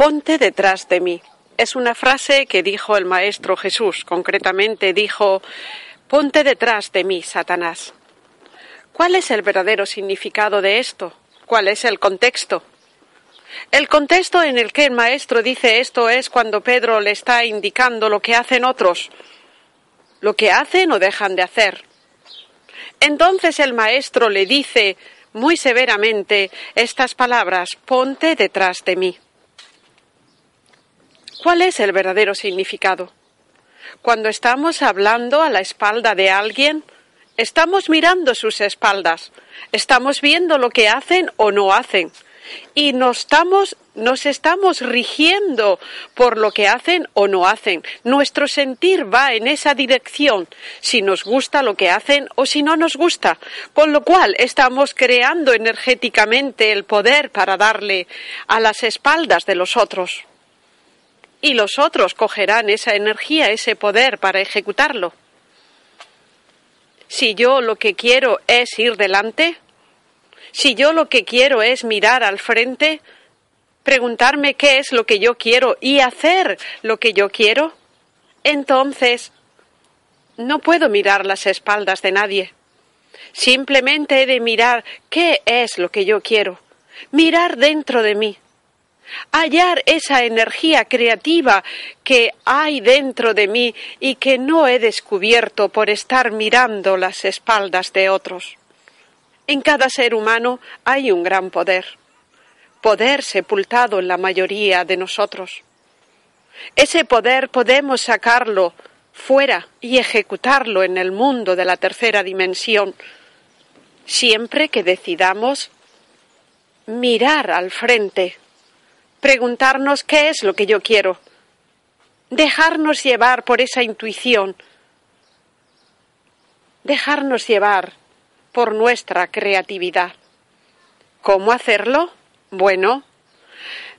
Ponte detrás de mí. Es una frase que dijo el Maestro Jesús. Concretamente dijo, Ponte detrás de mí, Satanás. ¿Cuál es el verdadero significado de esto? ¿Cuál es el contexto? El contexto en el que el Maestro dice esto es cuando Pedro le está indicando lo que hacen otros, lo que hacen o dejan de hacer. Entonces el Maestro le dice muy severamente estas palabras, Ponte detrás de mí. ¿Cuál es el verdadero significado? Cuando estamos hablando a la espalda de alguien, estamos mirando sus espaldas, estamos viendo lo que hacen o no hacen, y nos estamos, nos estamos rigiendo por lo que hacen o no hacen. Nuestro sentir va en esa dirección, si nos gusta lo que hacen o si no nos gusta, con lo cual estamos creando energéticamente el poder para darle a las espaldas de los otros y los otros cogerán esa energía, ese poder para ejecutarlo. Si yo lo que quiero es ir delante, si yo lo que quiero es mirar al frente, preguntarme qué es lo que yo quiero y hacer lo que yo quiero, entonces no puedo mirar las espaldas de nadie. Simplemente he de mirar qué es lo que yo quiero, mirar dentro de mí hallar esa energía creativa que hay dentro de mí y que no he descubierto por estar mirando las espaldas de otros. En cada ser humano hay un gran poder, poder sepultado en la mayoría de nosotros. Ese poder podemos sacarlo fuera y ejecutarlo en el mundo de la tercera dimensión, siempre que decidamos mirar al frente preguntarnos qué es lo que yo quiero, dejarnos llevar por esa intuición, dejarnos llevar por nuestra creatividad. ¿Cómo hacerlo? Bueno,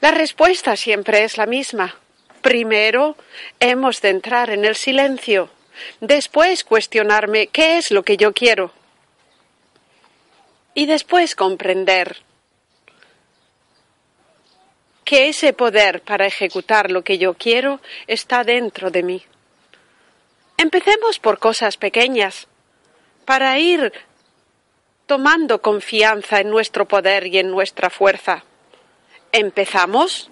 la respuesta siempre es la misma. Primero hemos de entrar en el silencio, después cuestionarme qué es lo que yo quiero y después comprender que ese poder para ejecutar lo que yo quiero está dentro de mí. Empecemos por cosas pequeñas, para ir tomando confianza en nuestro poder y en nuestra fuerza. ¿Empezamos?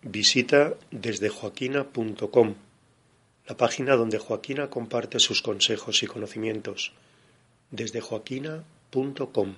Visita desde joaquina.com, la página donde Joaquina comparte sus consejos y conocimientos. Desde joaquina.com